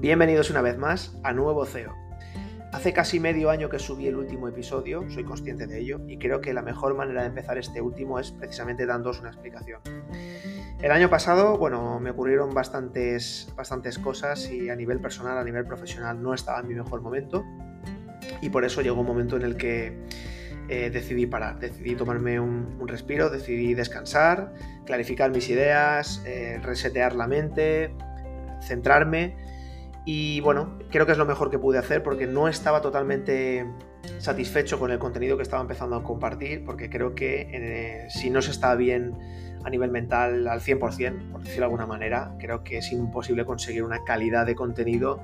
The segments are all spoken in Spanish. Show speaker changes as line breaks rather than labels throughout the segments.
Bienvenidos una vez más a Nuevo CEO. Hace casi medio año que subí el último episodio, soy consciente de ello, y creo que la mejor manera de empezar este último es precisamente dándoos una explicación. El año pasado, bueno, me ocurrieron bastantes, bastantes cosas y a nivel personal, a nivel profesional, no estaba en mi mejor momento, y por eso llegó un momento en el que eh, decidí parar, decidí tomarme un, respiro, decidí descansar, clarificar mis ideas, eh, resetear la mente, centrarme y bueno, creo que es lo mejor que pude hacer porque no estaba totalmente satisfecho con el contenido que estaba empezando a compartir, porque creo que eh, si no se está bien a nivel mental al 100%, por decirlo de alguna manera, creo que es imposible conseguir una calidad de contenido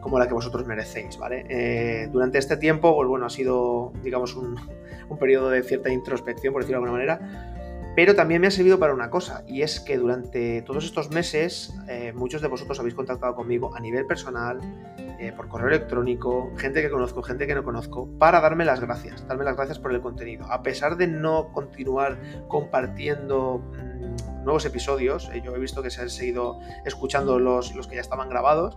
como la que vosotros merecéis, ¿vale? Eh, durante este tiempo, pues bueno, ha sido, digamos, un, un periodo de cierta introspección, por decirlo de alguna manera, pero también me ha servido para una cosa, y es que durante todos estos meses eh, muchos de vosotros habéis contactado conmigo a nivel personal, eh, por correo electrónico, gente que conozco, gente que no conozco, para darme las gracias, darme las gracias por el contenido. A pesar de no continuar compartiendo mm, nuevos episodios, eh, yo he visto que se han seguido escuchando los, los que ya estaban grabados,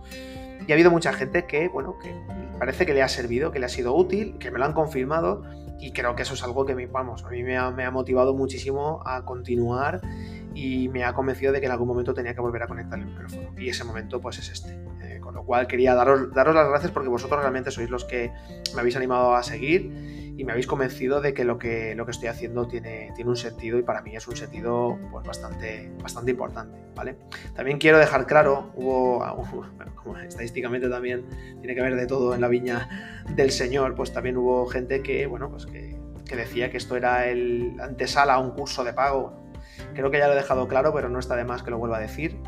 y ha habido mucha gente que, bueno, que parece que le ha servido, que le ha sido útil, que me lo han confirmado y creo que eso es algo que me, vamos, a mí me ha, motivado muchísimo a continuar y me ha convencido de que en algún momento tenía que volver a conectar el micrófono. Y ese momento pues es este. Eh, con lo cual quería daros, daros las gracias porque vosotros realmente sois los que me habéis animado a seguir y me habéis convencido de que lo que, lo que estoy haciendo tiene, tiene un sentido y para mí es un sentido pues, bastante, bastante importante. ¿vale? También quiero dejar claro, hubo, estadísticamente también tiene que ver de todo en la viña del Señor, pues también hubo gente que, bueno, pues que, que decía que esto era el antesala a un curso de pago. Creo que ya lo he dejado claro, pero no está de más que lo vuelva a decir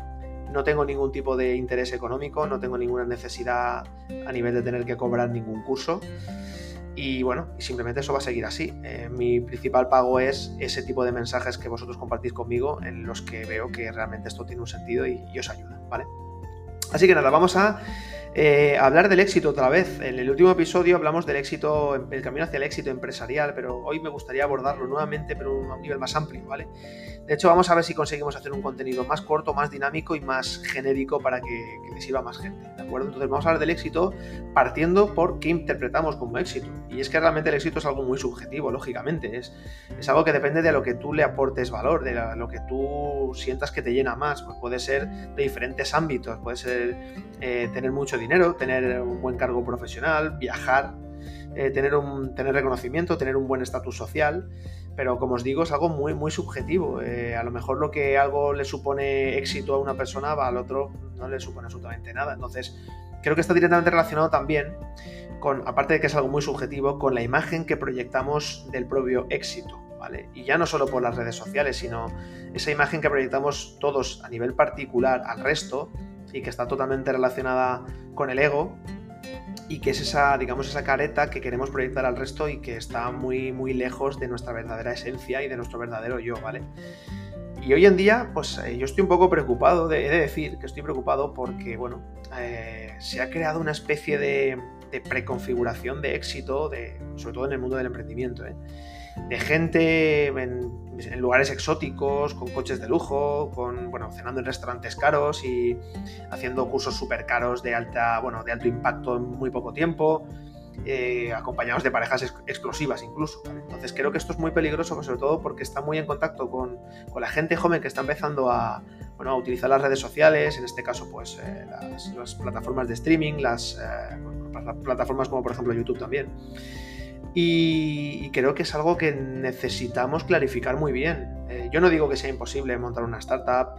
no tengo ningún tipo de interés económico, no tengo ninguna necesidad a nivel de tener que cobrar ningún curso. Y bueno, simplemente eso va a seguir así. Eh, mi principal pago es ese tipo de mensajes que vosotros compartís conmigo en los que veo que realmente esto tiene un sentido y, y os ayuda, ¿vale? Así que nada, vamos a eh, hablar del éxito otra vez. En el último episodio hablamos del éxito, el camino hacia el éxito empresarial, pero hoy me gustaría abordarlo nuevamente, pero a un nivel más amplio, ¿vale? De hecho, vamos a ver si conseguimos hacer un contenido más corto, más dinámico y más genérico para que, que le sirva a más gente, ¿de acuerdo? Entonces vamos a hablar del éxito partiendo por qué interpretamos como éxito. Y es que realmente el éxito es algo muy subjetivo, lógicamente. Es, es algo que depende de lo que tú le aportes valor, de lo que tú sientas que te llena más. Pues puede ser de diferentes ámbitos, puede ser eh, tener mucho dinero, tener un buen cargo profesional, viajar, eh, tener, un, tener reconocimiento, tener un buen estatus social, pero como os digo es algo muy, muy subjetivo. Eh, a lo mejor lo que algo le supone éxito a una persona, va al otro no le supone absolutamente nada. Entonces, creo que está directamente relacionado también con, aparte de que es algo muy subjetivo, con la imagen que proyectamos del propio éxito. ¿Vale? Y ya no solo por las redes sociales, sino esa imagen que proyectamos todos a nivel particular al resto y que está totalmente relacionada con el ego y que es esa, digamos, esa careta que queremos proyectar al resto y que está muy, muy lejos de nuestra verdadera esencia y de nuestro verdadero yo, ¿vale? Y hoy en día, pues eh, yo estoy un poco preocupado, de, he de decir que estoy preocupado porque, bueno, eh, se ha creado una especie de, preconfiguración de éxito, de, sobre todo en el mundo del emprendimiento, ¿eh? De gente en, lugares exóticos, con coches de lujo, con, bueno, cenando en restaurantes caros y haciendo cursos súper caros de, alta, bueno, de alto impacto en muy poco tiempo, eh, acompañados de parejas explosivas incluso. Entonces creo que esto es muy peligroso, sobre todo porque está muy en contacto con, con la gente joven que está empezando a, bueno, a utilizar las redes sociales, en este caso pues eh, las, las, plataformas de streaming, las, eh, plataformas como por ejemplo YouTube también. Y, creo que es algo que necesitamos clarificar muy bien. Eh, yo no digo que sea imposible montar una startup,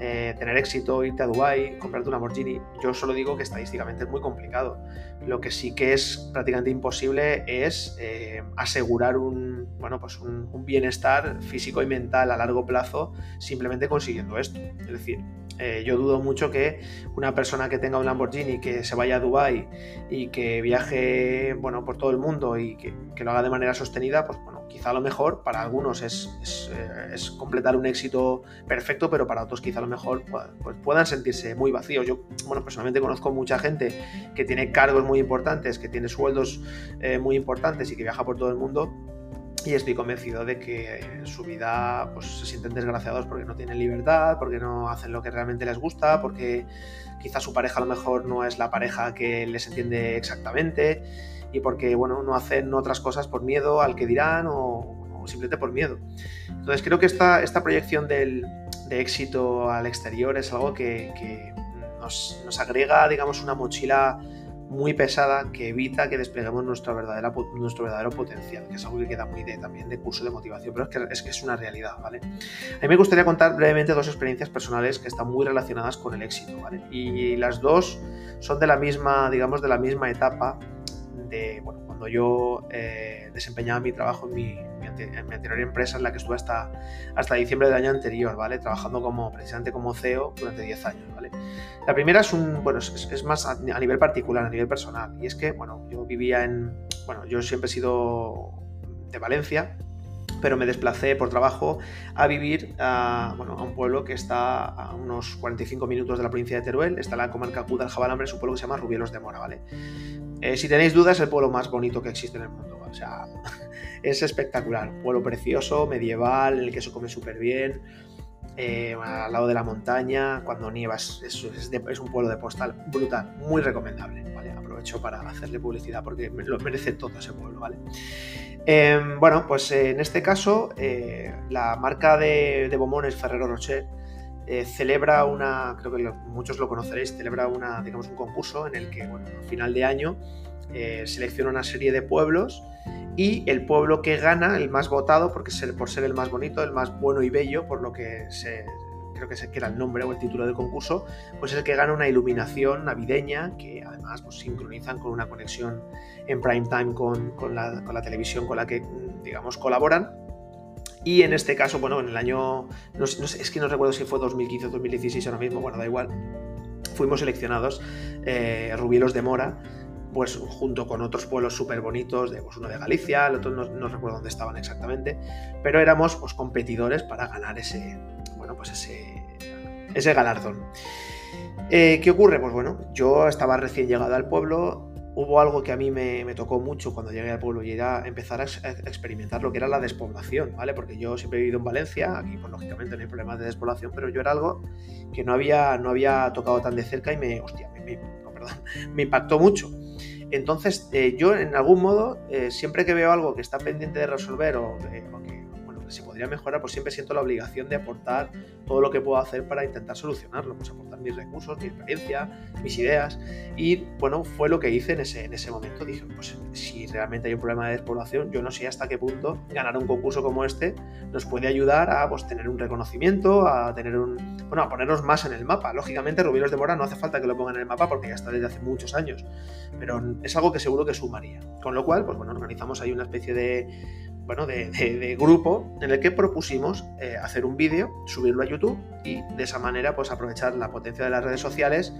eh, tener éxito, irte a Dubai, comprarte una Lamborghini. Yo solo digo que estadísticamente es muy complicado. Lo que sí que es prácticamente imposible es eh, asegurar un, bueno, pues un, un, bienestar físico y mental a largo plazo simplemente consiguiendo esto. Es decir, eh, yo dudo mucho que una persona que tenga un Lamborghini, que se vaya a Dubai y que viaje bueno, por todo el mundo y que, que lo haga de manera sostenida, pues bueno, quizá a lo mejor para algunos es, es, eh, es, completar un éxito perfecto, pero para otros quizá a lo mejor pues, puedan sentirse muy vacíos. Yo, bueno, personalmente conozco mucha gente que tiene cargos muy importantes, que tiene sueldos eh, muy importantes y que viaja por todo el mundo y estoy convencido de que en su vida pues, se sienten desgraciados porque no tienen libertad, porque no hacen lo que realmente les gusta, porque quizás su pareja a lo mejor no es la pareja que les entiende exactamente y porque bueno, no hacen otras cosas por miedo al que dirán o, simplemente por miedo. Entonces creo que esta, esta proyección del, de éxito al exterior es algo que, nos, nos agrega, digamos, una mochila muy pesada que evita que despleguemos nuestra verdadera, nuestro verdadero potencial, que es algo que queda muy de, también de curso de motivación, pero es que, es que es una realidad, ¿vale? A mí me gustaría contar brevemente dos experiencias personales que están muy relacionadas con el éxito, ¿vale? Y las dos son de la misma, digamos, de la misma etapa de, bueno, cuando yo eh, desempeñaba mi trabajo en mi, anterior empresa en la que estuve hasta, hasta diciembre del año anterior, ¿vale? Trabajando como, precisamente como CEO durante 10 años, ¿vale? La primera es un, bueno, es, más a, nivel particular, a nivel personal, y es que, bueno, yo vivía en, bueno, yo siempre he sido de Valencia, pero me desplacé por trabajo a vivir a, bueno, a un pueblo que está a unos 45 minutos de la provincia de Teruel, está en la comarca Cuda Jabalambre, es un pueblo que se llama Rubielos de Mora, ¿vale? Eh, si tenéis dudas, es el pueblo más bonito que existe en el mundo. O sea, es espectacular. pueblo precioso, medieval, en el que se come súper bien. Eh, al lado de la montaña, cuando nievas, es, un pueblo de postal brutal, muy recomendable. ¿vale? Aprovecho para hacerle publicidad porque lo merece todo ese pueblo. ¿vale? Em, bueno, pues en este caso, eh, la marca de, de Ferrero Rocher eh, celebra una, creo que muchos lo conoceréis, celebra una, digamos, un concurso en el que, bueno, al final de año eh, selecciona una serie de pueblos y el pueblo que gana, el más votado, porque por ser el más bonito, el más bueno y bello, por lo que creo que, se, que era el nombre o el título del concurso, pues es el que gana una iluminación navideña que además pues, sincronizan con una conexión en prime time con, con, la, con la televisión con la que, digamos, colaboran y en este caso, bueno, en el año, no, es que no recuerdo si fue 2015 o 2016 ahora mismo, bueno, da igual, fuimos seleccionados eh, Rubielos de Mora, pues junto con otros pueblos súper bonitos, de, pues, uno de Galicia, el otro no, recuerdo dónde estaban exactamente, pero éramos pues, competidores para ganar ese, bueno, pues ese, ese galardón. Eh, ¿Qué ocurre? Pues bueno, yo estaba recién llegado al pueblo, hubo algo que a mí me, tocó mucho cuando llegué al pueblo y era empezar a, experimentar lo que era la despoblación, ¿vale? Porque yo siempre he vivido en Valencia, aquí pues lógicamente no hay problemas de despoblación, pero yo era algo que no había, no había tocado tan de cerca y me, hostia, me, me impactó mucho. Entonces, eh, yo en algún modo, eh, siempre que veo algo que está pendiente de resolver o, o que se podría mejorar, pues siempre siento la obligación de aportar todo lo que puedo hacer para intentar solucionarlo, pues aportar mis recursos, mi experiencia, mis ideas. Y bueno, fue lo que hice en ese, en ese momento. Dije, pues si realmente hay un problema de despoblación, yo no sé hasta qué punto ganar un concurso como este nos puede ayudar a pues, tener un reconocimiento, a tener un. Bueno, a ponernos más en el mapa. Lógicamente, Rubielos de Mora no hace falta que lo pongan en el mapa porque ya está desde hace muchos años. Pero es algo que seguro que sumaría. Con lo cual, pues bueno, organizamos ahí una especie de bueno, de, grupo en el que propusimos eh, hacer un vídeo, subirlo a YouTube y de esa manera pues aprovechar la potencia de las redes sociales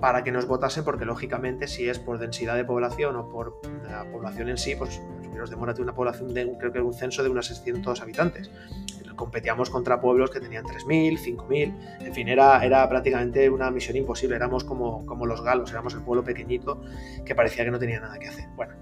para que nos votasen porque lógicamente si es por densidad de población o por la población en sí, pues los de Mora una población de creo que un censo de unos 600 habitantes. Competíamos contra pueblos que tenían 3.000, 5.000, en fin, era, era prácticamente una misión imposible, éramos como, como los galos, éramos el pueblo pequeñito que parecía que no tenía nada que hacer. Bueno,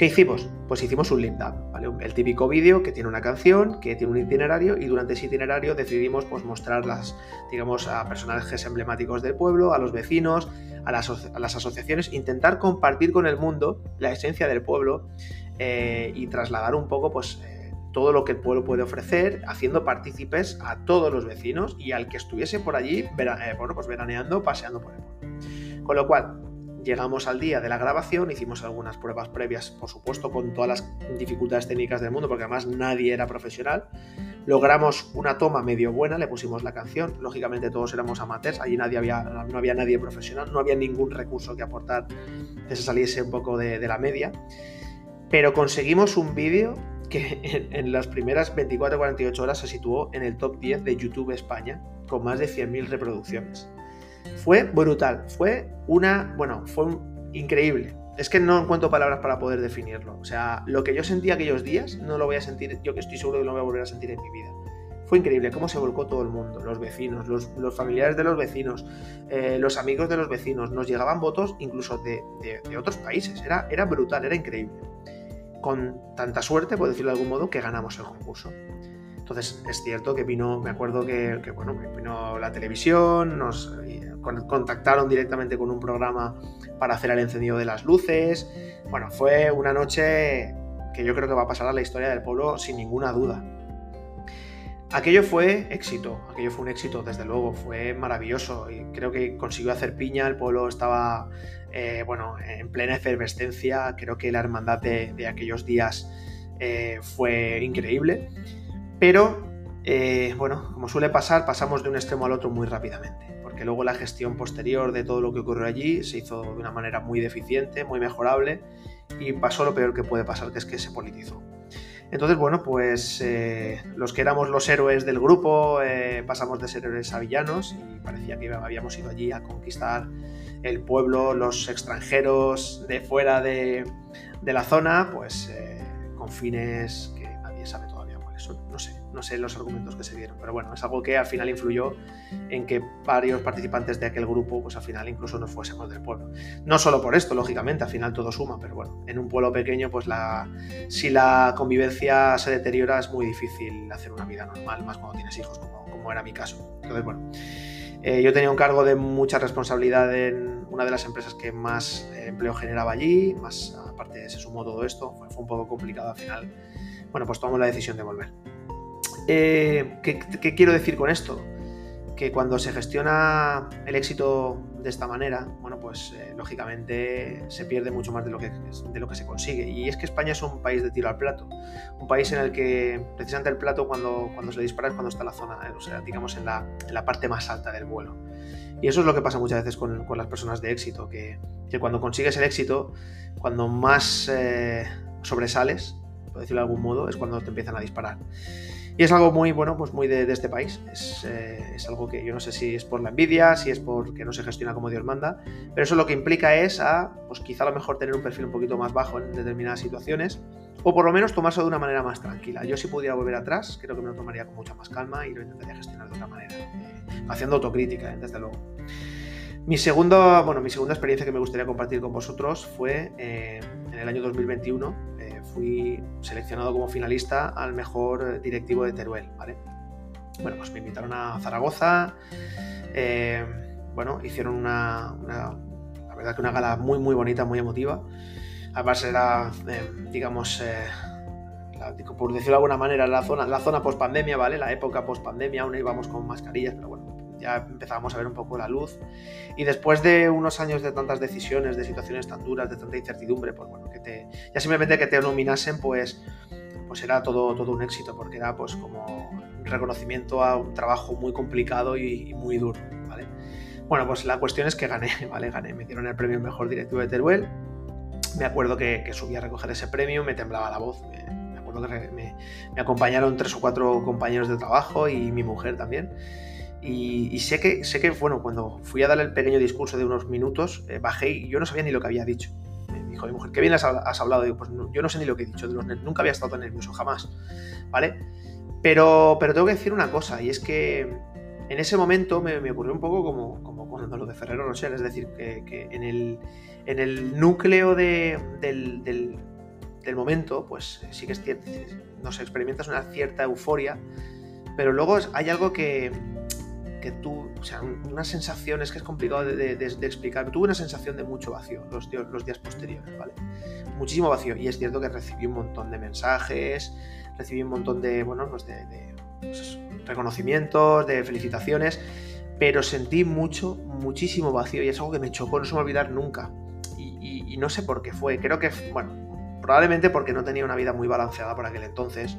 ¿Qué hicimos? Pues hicimos un lip ¿vale? El típico vídeo que tiene una canción, que tiene un itinerario y durante ese itinerario decidimos pues, mostrar las, digamos, a personajes emblemáticos del pueblo, a los vecinos, a las, asociaciones, intentar compartir con el mundo la esencia del pueblo eh, y trasladar un poco pues, eh, todo lo que el pueblo puede ofrecer, haciendo partícipes a todos los vecinos y al que estuviese por allí, eh, bueno, pues veraneando, paseando por el pueblo. Con lo cual, Llegamos al día de la grabación, hicimos algunas pruebas previas, por supuesto, con todas las dificultades técnicas del mundo, porque además nadie era profesional. Logramos una toma medio buena, le pusimos la canción, lógicamente todos éramos amateurs, allí no había nadie profesional, no había ningún recurso que aportar que se saliese un poco de, la media, pero conseguimos un vídeo que en, en, las primeras 24-48 horas se situó en el top 10 de YouTube España, con más de 100.000 reproducciones. Fue brutal, fue una, bueno, fue increíble. Es que no encuentro palabras para poder definirlo. O sea, lo que yo sentí aquellos días no lo voy a sentir, yo que estoy seguro que no lo voy a volver a sentir en mi vida. Fue increíble cómo se volcó todo el mundo, los vecinos, los, familiares de los vecinos, eh, los amigos de los vecinos. Nos llegaban votos incluso de, otros países. Era, era brutal, era increíble. con tanta suerte, por decirlo de algún modo, que ganamos el concurso. Entonces es cierto que vino, me acuerdo que, bueno, vino la televisión, nos contactaron directamente con un programa para hacer el encendido de las luces. Bueno, fue una noche que yo creo que va a pasar a la historia del pueblo sin ninguna duda. Aquello fue éxito, aquello fue un éxito, desde luego, fue maravilloso y creo que consiguió hacer piña, el pueblo estaba, eh, bueno, en plena efervescencia, creo que la hermandad de, aquellos días eh, fue increíble, pero, eh, bueno, como suele pasar, pasamos de un extremo al otro muy rápidamente, luego la gestión posterior de todo lo que ocurrió allí se hizo de una manera muy deficiente, muy mejorable, y pasó lo peor que puede pasar, que es que se politizó. Entonces, bueno, pues eh, los que éramos los héroes del grupo eh, pasamos de ser héroes a villanos y parecía que habíamos ido allí a conquistar el pueblo, los extranjeros de fuera de, la zona, pues eh, con fines No sé, los argumentos que se dieron, pero bueno, es algo que al final influyó en que varios participantes de aquel grupo, pues al final incluso nos fuésemos del pueblo. No solo por esto, lógicamente, al final todo suma, pero bueno, en un pueblo pequeño, pues la, si la convivencia se deteriora es muy difícil hacer una vida normal, más cuando tienes hijos, como, como era mi caso. Entonces, bueno, eh, yo tenía un cargo de mucha responsabilidad en una de las empresas que más eh, empleo generaba allí, más aparte se sumó todo esto, fue, fue un poco complicado al final. Bueno, pues tomamos la decisión de volver. Eh, ¿qué, quiero decir con esto? Que cuando se gestiona el éxito de esta manera, bueno, pues eh, lógicamente se pierde mucho más de lo, que, de lo que se consigue. Y es que España es un país de tiro al plato, un país en el que precisamente el plato cuando, cuando se dispara es cuando está la zona, eh, o sea, digamos en la, parte más alta del vuelo. Y eso es lo que pasa muchas veces con, las personas de éxito, que, cuando consigues el éxito, cuando más sobresales, por decirlo de algún modo, es cuando te empiezan a disparar. Y es algo muy, bueno, pues muy de, este país. Eh, es, algo que yo no sé si es por la envidia, si es porque no se gestiona como Dios manda, pero eso lo que implica es a, pues quizá a lo mejor tener un perfil un poquito más bajo en determinadas situaciones, o por lo menos tomarse de una manera más tranquila. Yo si pudiera volver atrás, creo que me lo tomaría con mucha más calma y lo intentaría gestionar de otra manera, eh, haciendo autocrítica, eh, desde luego. Mi, segundo, bueno, mi segunda experiencia que me gustaría compartir con vosotros fue en el año 2021 fui seleccionado como finalista al mejor directivo de Teruel, ¿vale? Bueno, pues me invitaron a Zaragoza, eh, bueno, hicieron una, la verdad que una gala muy, muy bonita, muy emotiva. Además era, eh, digamos, eh, por decirlo de alguna manera, la zona, la zona post-pandemia, ¿vale? La época post-pandemia, aún íbamos con mascarillas, pero bueno, ya empezábamos a ver un poco la luz. Y después de unos años de tantas decisiones, de situaciones tan duras, de tanta incertidumbre, pues bueno, que te, ya simplemente que te nominasen, pues, pues era todo, todo un éxito, porque era pues como reconocimiento a un trabajo muy complicado y, muy duro, ¿vale? Bueno, pues la cuestión es que gané, ¿vale? Gané, me dieron el premio Mejor Directivo de Teruel. Me acuerdo que, que subí a recoger ese premio, me temblaba la voz. Me, acuerdo que me, me acompañaron tres o cuatro compañeros de trabajo y mi mujer también. Y, sé, que, sé que, bueno, cuando fui a dar el pequeño discurso de unos minutos, eh, bajé y yo no sabía ni lo que había dicho. Me dijo mi mujer, qué bien has, hablado. Digo, pues yo no sé ni lo que he dicho, de los nunca había estado tan nervioso, jamás. ¿Vale? Pero, pero tengo que decir una cosa, y es que en ese momento me, ocurrió un poco como, como con lo de Ferrero Rocher, es decir, que, en, el, en, el, núcleo de, del, del, del, momento, pues sí que es cierto, no sé, experimentas una cierta euforia, pero luego hay algo que, que tú, o sea, unas sensaciones que es complicado de, explicar. Tuve una sensación de mucho vacío los, días posteriores, ¿vale? Muchísimo vacío. Y es cierto que recibí un montón de mensajes, recibí un montón de, bueno, pues de, pues reconocimientos, de felicitaciones, pero sentí mucho, muchísimo vacío y es algo que me chocó, no se me olvidar nunca. Y, y no sé por qué fue, creo que, bueno, probablemente porque no tenía una vida muy balanceada por aquel entonces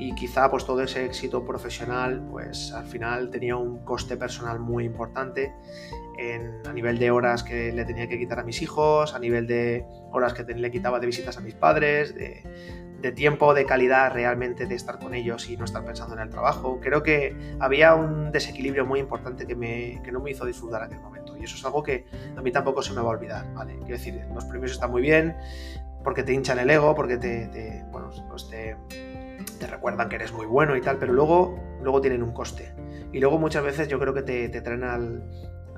y quizá pues todo ese éxito profesional pues al final tenía un coste personal muy importante a nivel de horas que le tenía que quitar a mis hijos, a nivel de horas que le quitaba de visitas a mis padres, de, tiempo, de calidad realmente de estar con ellos y no estar pensando en el trabajo. Creo que había un desequilibrio muy importante que, me, que no me hizo disfrutar aquel momento y eso es algo que a mí tampoco se me va a olvidar, ¿vale? Quiero decir, los premios están muy bien porque te hinchan el ego, porque te, te bueno, pues te te recuerdan que eres muy bueno y tal, pero luego, luego tienen un coste. Y luego muchas veces yo creo que te, traen al,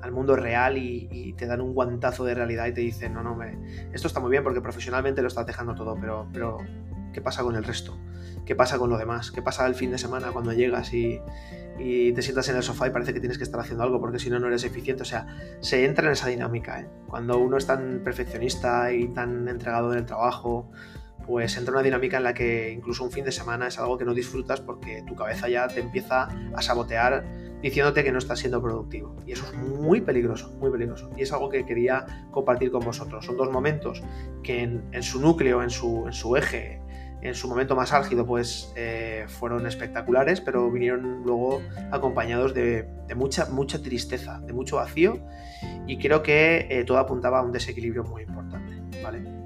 al mundo real y, te dan un guantazo de realidad y te dicen, no, no, me, esto está muy bien porque profesionalmente lo estás dejando todo, pero, pero ¿qué pasa con el resto? ¿Qué pasa con lo demás? ¿Qué pasa el fin de semana cuando llegas y, te sientas en el sofá y parece que tienes que estar haciendo algo porque si no, no eres eficiente? O sea, se entra en esa dinámica. ¿eh? Cuando uno es tan perfeccionista y tan entregado en el trabajo, pues entra en una dinámica en la que incluso un fin de semana es algo que no disfrutas porque tu cabeza ya te empieza a sabotear diciéndote que no estás siendo productivo. Y eso es muy peligroso, muy peligroso. Y es algo que quería compartir con vosotros. Son dos momentos que en, su núcleo, en su, eje, en su momento más álgido, pues eh, fueron espectaculares, pero vinieron luego acompañados de, mucha, mucha tristeza, de mucho vacío, y creo que eh, todo apuntaba a un desequilibrio muy importante, ¿vale?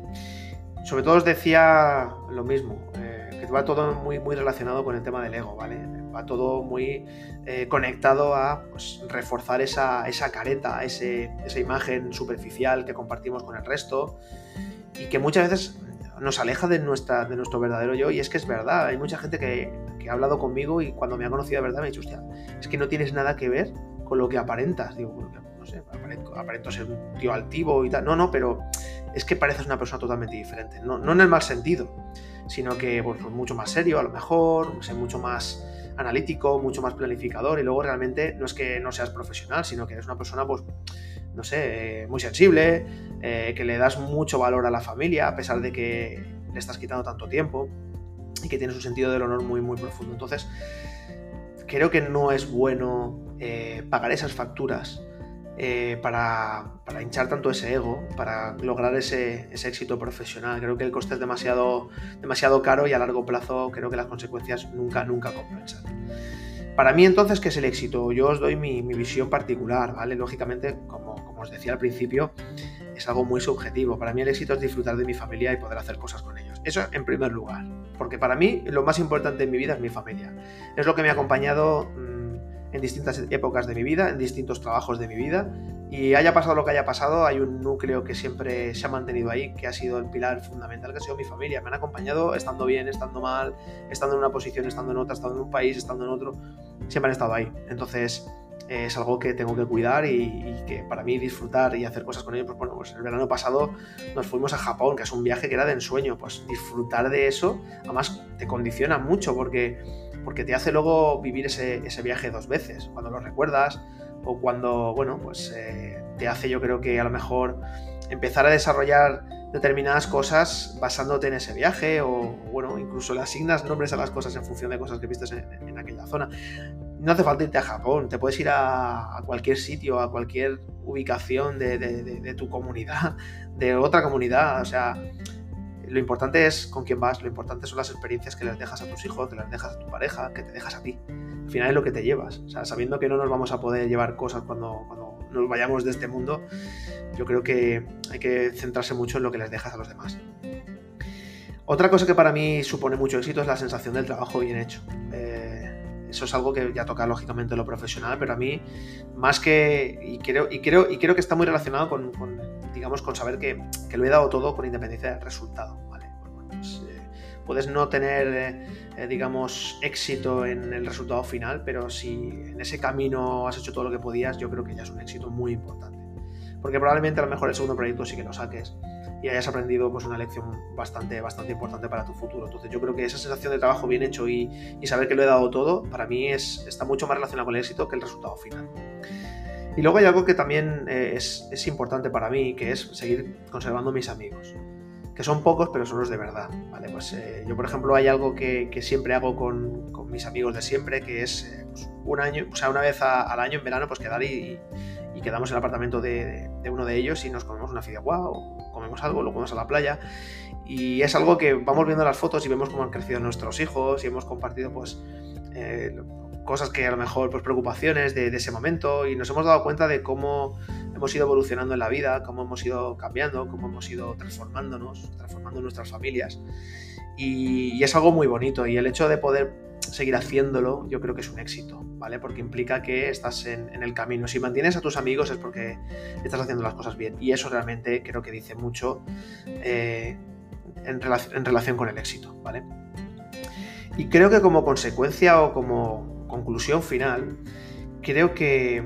Sobre todo os decía lo mismo, eh, que va todo muy, muy relacionado con el tema del ego, ¿vale? Va todo muy conectado a pues, reforzar esa, esa careta, esa imagen superficial que compartimos con el resto, y que muchas veces nos aleja de, nuestra, de nuestro verdadero yo y es que es verdad, hay mucha gente que, ha hablado conmigo y cuando me ha conocido de verdad me ha dicho, hostia, es que no tienes nada que ver con lo que aparentas. Digo, no sé, aparento, ser un tío altivo y tal. No, no, pero es que pareces una persona totalmente diferente. No, no en el mal sentido, sino que pues, mucho más serio a lo mejor, sé, mucho más analítico, mucho más planificador y luego realmente no es que no seas profesional, sino que eres una persona pues no sé, eh, muy sensible, eh, que le das mucho valor a la familia a pesar de que le estás quitando tanto tiempo y que tienes un sentido del honor muy, muy profundo. Entonces, creo que no es bueno eh, pagar esas facturas para, hinchar tanto ese ego, para lograr ese, éxito profesional. Creo que el coste es demasiado, demasiado caro y a largo plazo creo que las consecuencias nunca, nunca compensan. Para mí entonces, ¿qué es el éxito? Yo os doy mi, visión particular, ¿vale? Lógicamente, como, como, os decía al principio, es algo muy subjetivo. Para mí el éxito es disfrutar de mi familia y poder hacer cosas con ellos. Eso en primer lugar, porque para mí lo más importante en mi vida es mi familia. Es lo que me ha acompañado mm, en distintas épocas de mi vida, en distintos trabajos de mi vida y haya pasado lo que haya pasado, hay un núcleo que siempre se ha mantenido ahí, que ha sido el pilar fundamental, que ha sido mi familia. Me han acompañado estando bien, estando mal, estando en una posición, estando en otra, estando en un país, estando en otro. Siempre han estado ahí. Entonces es algo que tengo que cuidar y, que para mí disfrutar y hacer cosas con ellos, pues bueno, pues el verano pasado nos fuimos a Japón, que es un viaje que era de ensueño. Pues disfrutar de eso, además te condiciona mucho porque, porque te hace luego vivir ese, ese viaje dos veces. Cuando lo recuerdas o cuando, bueno, pues eh, te hace yo creo que a lo mejor empezar a desarrollar determinadas cosas basándote en ese viaje o, bueno, incluso le asignas nombres a las cosas en función de cosas que viste en, aquella zona. No hace falta irte a Japón, te puedes ir a, cualquier sitio, a cualquier ubicación de, de, tu comunidad, de otra comunidad, o sea, lo importante es con quién vas, lo importante son las experiencias que les dejas a tus hijos, que les dejas a tu pareja, que te dejas a ti. Al final es lo que te llevas. O sea, sabiendo que no nos vamos a poder llevar cosas cuando, cuando nos vayamos de este mundo, yo creo que hay que centrarse mucho en lo que les dejas a los demás. Otra cosa que para mí supone mucho éxito es la sensación del trabajo bien hecho. Eh, eso es algo que ya toca lógicamente lo profesional, pero a mí más que y creo y creo y creo que está muy relacionado con, digamos con saber que, que, lo he dado todo con independencia del resultado. ¿vale? Pues, eh, puedes no tener eh, eh, digamos, éxito en el resultado final, pero si en ese camino has hecho todo lo que podías, yo creo que ya es un éxito muy importante. Porque probablemente a lo mejor el segundo proyecto sí que lo saques y hayas aprendido pues una lección bastante, bastante importante para tu futuro. Entonces yo creo que esa sensación de trabajo bien hecho y, saber que lo he dado todo, para mí es, está mucho más relacionado con el éxito que el resultado final. Y luego hay algo que también eh, es, es importante para mí, que es seguir conservando mis amigos que son pocos, pero son los de verdad. ¿vale? Pues, eh, yo, por ejemplo, hay algo que, siempre hago con, mis amigos de siempre, que es eh, pues, un año, o sea, una vez al año en verano, pues quedar y, quedamos en el apartamento de, uno de ellos y nos comemos una fideuá o comemos algo, lo comemos a la playa. Y es algo que vamos viendo las fotos y vemos cómo han crecido nuestros hijos y hemos compartido, pues, eh, cosas que a lo mejor, pues, preocupaciones de, ese momento y nos hemos dado cuenta de cómo hemos ido evolucionando en la vida, cómo hemos ido cambiando, cómo hemos ido transformándonos, transformando nuestras familias. Y, es algo muy bonito y el hecho de poder seguir haciéndolo yo creo que es un éxito, ¿vale? Porque implica que estás en, el camino. Si mantienes a tus amigos es porque estás haciendo las cosas bien y eso realmente creo que dice mucho eh, en relación con el éxito, ¿vale? Y creo que como consecuencia o como conclusión final, creo que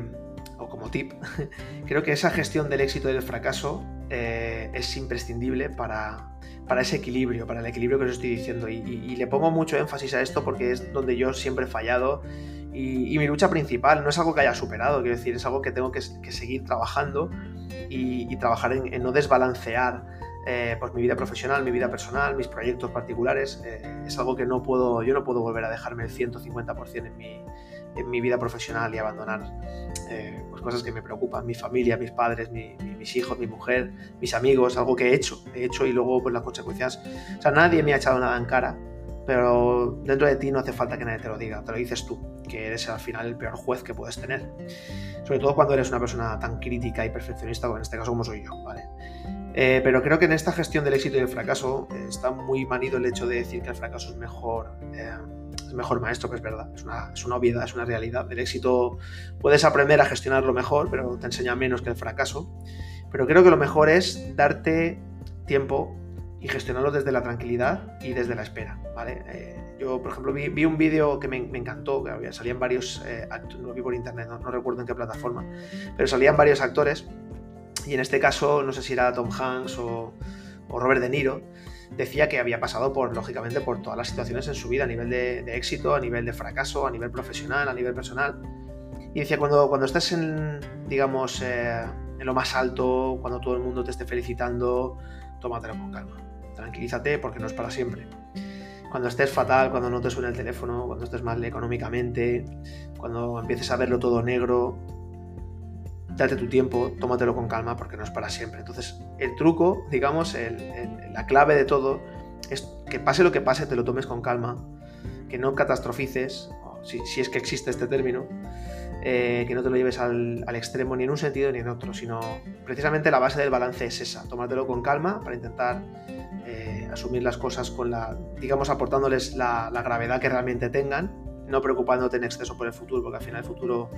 o como tip, creo que esa gestión del éxito y del fracaso eh, es imprescindible para, para, ese equilibrio, para el equilibrio que os estoy diciendo. Y, le pongo mucho énfasis a esto porque es donde yo siempre he fallado y, mi lucha principal no es algo que haya superado, quiero decir, es algo que tengo que, seguir trabajando y, trabajar en, no desbalancear eh, pues mi vida profesional, mi vida personal, mis proyectos particulares. Eh, es algo que no puedo, yo no puedo volver a dejarme el 150% en mi, en mi vida profesional y abandonar eh, pues cosas que me preocupan, mi familia, mis padres, mis hijos, mi mujer, mis amigos, algo que he hecho, he hecho y luego pues las consecuencias, o sea, nadie me ha echado nada en cara, pero dentro de ti no hace falta que nadie te lo diga, te lo dices tú, que eres al final el peor juez que puedes tener, sobre todo cuando eres una persona tan crítica y perfeccionista, como en este caso como soy yo, ¿vale? Eh, pero creo que en esta gestión del éxito y del fracaso eh, está muy manido el hecho de decir que el fracaso es mejor mejor maestro, que es verdad, es una, es una obviedad, es una realidad. El éxito puedes aprender a gestionarlo mejor, pero te enseña menos que el fracaso. Pero creo que lo mejor es darte tiempo y gestionarlo desde la tranquilidad y desde la espera, ¿vale? Eh, yo, por ejemplo, vi, un vídeo que me, encantó, que salían varios eh, actores, lo vi por internet, no, recuerdo en qué plataforma, pero salían varios actores y en este caso, no sé si era Tom Hanks o, Robert De Niro, decía que había pasado por, lógicamente, por todas las situaciones en su vida, a nivel de, éxito, a nivel de fracaso, a nivel profesional, a nivel personal. Y decía, cuando, cuando estés en, digamos, eh, en lo más alto, cuando todo el mundo te esté felicitando, tómatelo con calma. Tranquilízate porque no es para siempre. Cuando estés fatal, cuando no te suene el teléfono, cuando estés mal económicamente, cuando empieces a verlo todo negro, date tu tiempo, tómatelo con calma porque no es para siempre. Entonces, el truco, digamos, la clave de todo es que pase lo que pase, te lo tomes con calma, que no catastrofices, si, es que existe este término, eh, que no te lo lleves al, extremo ni en un sentido ni en otro, sino precisamente la base del balance es esa, tómatelo con calma para intentar eh, asumir las cosas con la, digamos, aportándoles la, gravedad que realmente tengan, no preocupándote en exceso por el futuro, porque al final el futuro...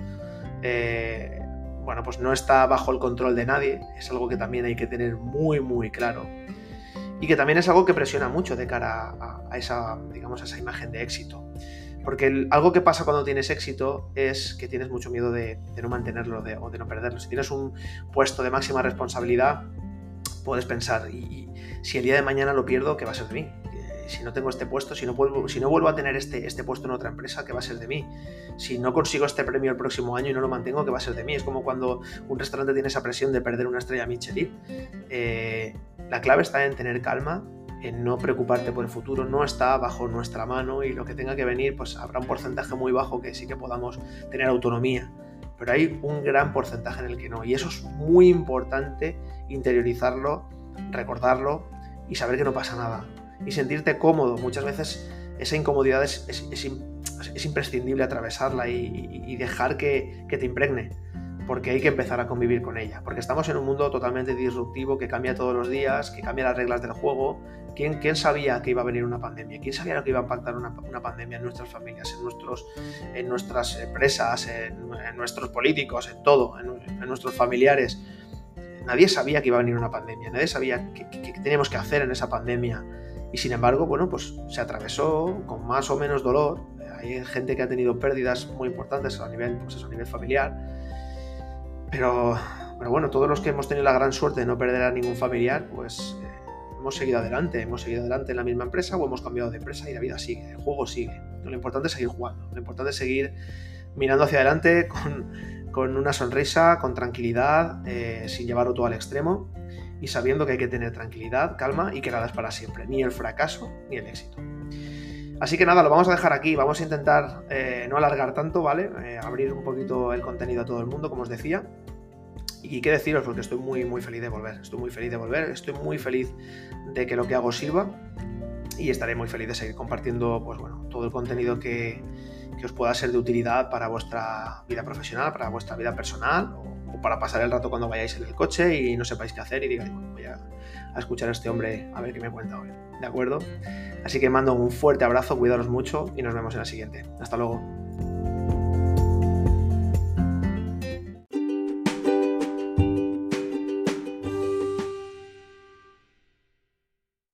Eh, bueno, pues no está bajo el control de nadie, es algo que también hay que tener muy, muy claro. Y que también es algo que presiona mucho de cara a, esa, digamos, a esa imagen de éxito. Porque algo que pasa cuando tienes éxito es que tienes mucho miedo de, no mantenerlo o de no perderlo. Si tienes un puesto de máxima responsabilidad, puedes pensar, y, si el día de mañana lo pierdo, ¿qué va a ser de mí? Si no tengo este puesto, si no vuelvo, si no vuelvo a tener este, este puesto en otra empresa, ¿qué va a ser de mí? Si no consigo este premio el próximo año y no lo mantengo, ¿qué va a ser de mí? Es como cuando un restaurante tiene esa presión de perder una estrella Michelin. Eh, la clave está en tener calma, en no preocuparte por el futuro, no está bajo nuestra mano y lo que tenga que venir, pues habrá un porcentaje muy bajo que sí que podamos tener autonomía pero hay un gran porcentaje en el que no. Y eso es muy importante interiorizarlo, recordarlo y saber que no pasa nada y sentirte cómodo. Muchas veces esa incomodidad es, es, imprescindible atravesarla y, dejar que, te impregne, porque hay que empezar a convivir con ella, porque estamos en un mundo totalmente disruptivo que cambia todos los días, que cambia las reglas del juego. ¿Quién, quién sabía que iba a venir una pandemia? ¿Quién sabía lo que iba a impactar una, una pandemia en nuestras familias, en, nuestros, en nuestras empresas, en, nuestros políticos, en todo, en, nuestros familiares? Nadie sabía que iba a venir una pandemia, nadie sabía qué teníamos que hacer en esa pandemia y sin embargo, bueno, pues se atravesó con más o menos dolor. Hay gente que ha tenido pérdidas muy importantes a nivel, pues a nivel familiar. Pero, pero bueno, todos los que hemos tenido la gran suerte de no perder a ningún familiar, pues eh, hemos seguido adelante. Hemos seguido adelante en la misma empresa o hemos cambiado de empresa y la vida sigue, el juego sigue. Lo importante es seguir jugando. Lo importante es seguir mirando hacia adelante con, una sonrisa, con tranquilidad, eh, sin llevarlo todo al extremo y sabiendo que hay que tener tranquilidad, calma y que nada es para siempre, ni el fracaso ni el éxito. Así que nada, lo vamos a dejar aquí, vamos a intentar eh, no alargar tanto, ¿vale? Eh, abrir un poquito el contenido a todo el mundo, como os decía. Y qué deciros, porque estoy muy, muy feliz de volver, estoy muy feliz de volver, estoy muy feliz de que lo que hago sirva y estaré muy feliz de seguir compartiendo, pues bueno, todo el contenido que, que os pueda ser de utilidad para vuestra vida profesional, para vuestra vida personal o para pasar el rato cuando vayáis en el coche y no sepáis qué hacer y digáis, voy a, escuchar a este hombre a ver qué me cuenta hoy. ¿De acuerdo? Así que mando un fuerte abrazo, cuidaros mucho y nos vemos en la siguiente. Hasta luego.